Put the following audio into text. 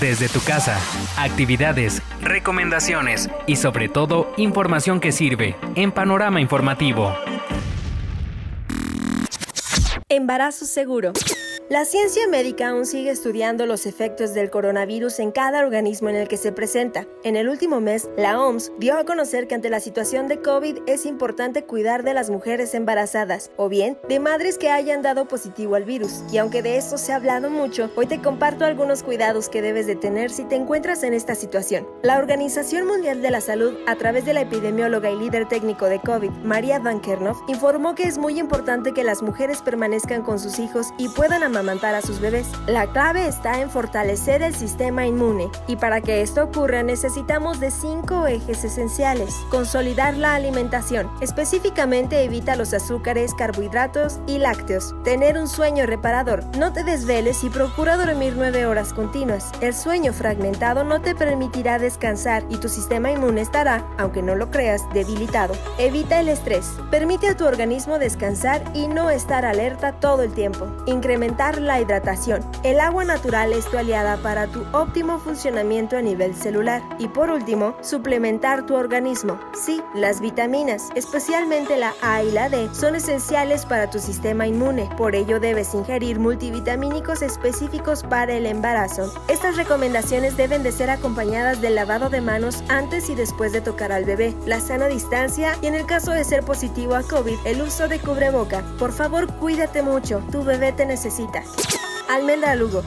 desde tu casa. Actividades, recomendaciones y sobre todo información que sirve en Panorama Informativo. Embarazo seguro. La ciencia médica aún sigue estudiando los efectos del coronavirus en cada organismo en el que se presenta. En el último mes, la OMS dio a conocer que ante la situación de COVID es importante cuidar de las mujeres embarazadas o bien de madres que hayan dado positivo al virus. Y aunque de esto se ha hablado mucho, hoy te comparto algunos cuidados que debes de tener si te encuentras en esta situación. La Organización Mundial de la Salud, a través de la epidemióloga y líder técnico de COVID, María Van Kernoff, informó que es muy importante que las mujeres permanezcan con sus hijos y puedan amamantar a sus bebés. La clave está en fortalecer el sistema inmune y para que esto ocurra necesitamos de cinco ejes esenciales. Consolidar la alimentación, específicamente evita los azúcares, carbohidratos y lácteos. Tener un sueño reparador, no te desveles y procura dormir 9 horas continuas. El sueño fragmentado no te permitirá descansar y tu sistema inmune estará, aunque no lo creas, debilitado. Evita el estrés, permite a tu organismo descansar y no estar alerta todo el tiempo. Incrementar la hidratación. El agua natural es tu aliada para tu óptimo funcionamiento a nivel celular. Y por último, suplementar tu organismo. Sí, las vitaminas, especialmente la A y la D, son esenciales para tu sistema inmune. Por ello debes ingerir multivitamínicos específicos para el embarazo. Estas recomendaciones deben de ser acompañadas del lavado de manos antes y después de tocar al bebé, la sana distancia y en el caso de ser positivo a COVID, el uso de cubreboca. Por favor, cuídate mucho, tu bebé te necesita. Almendra Lugo.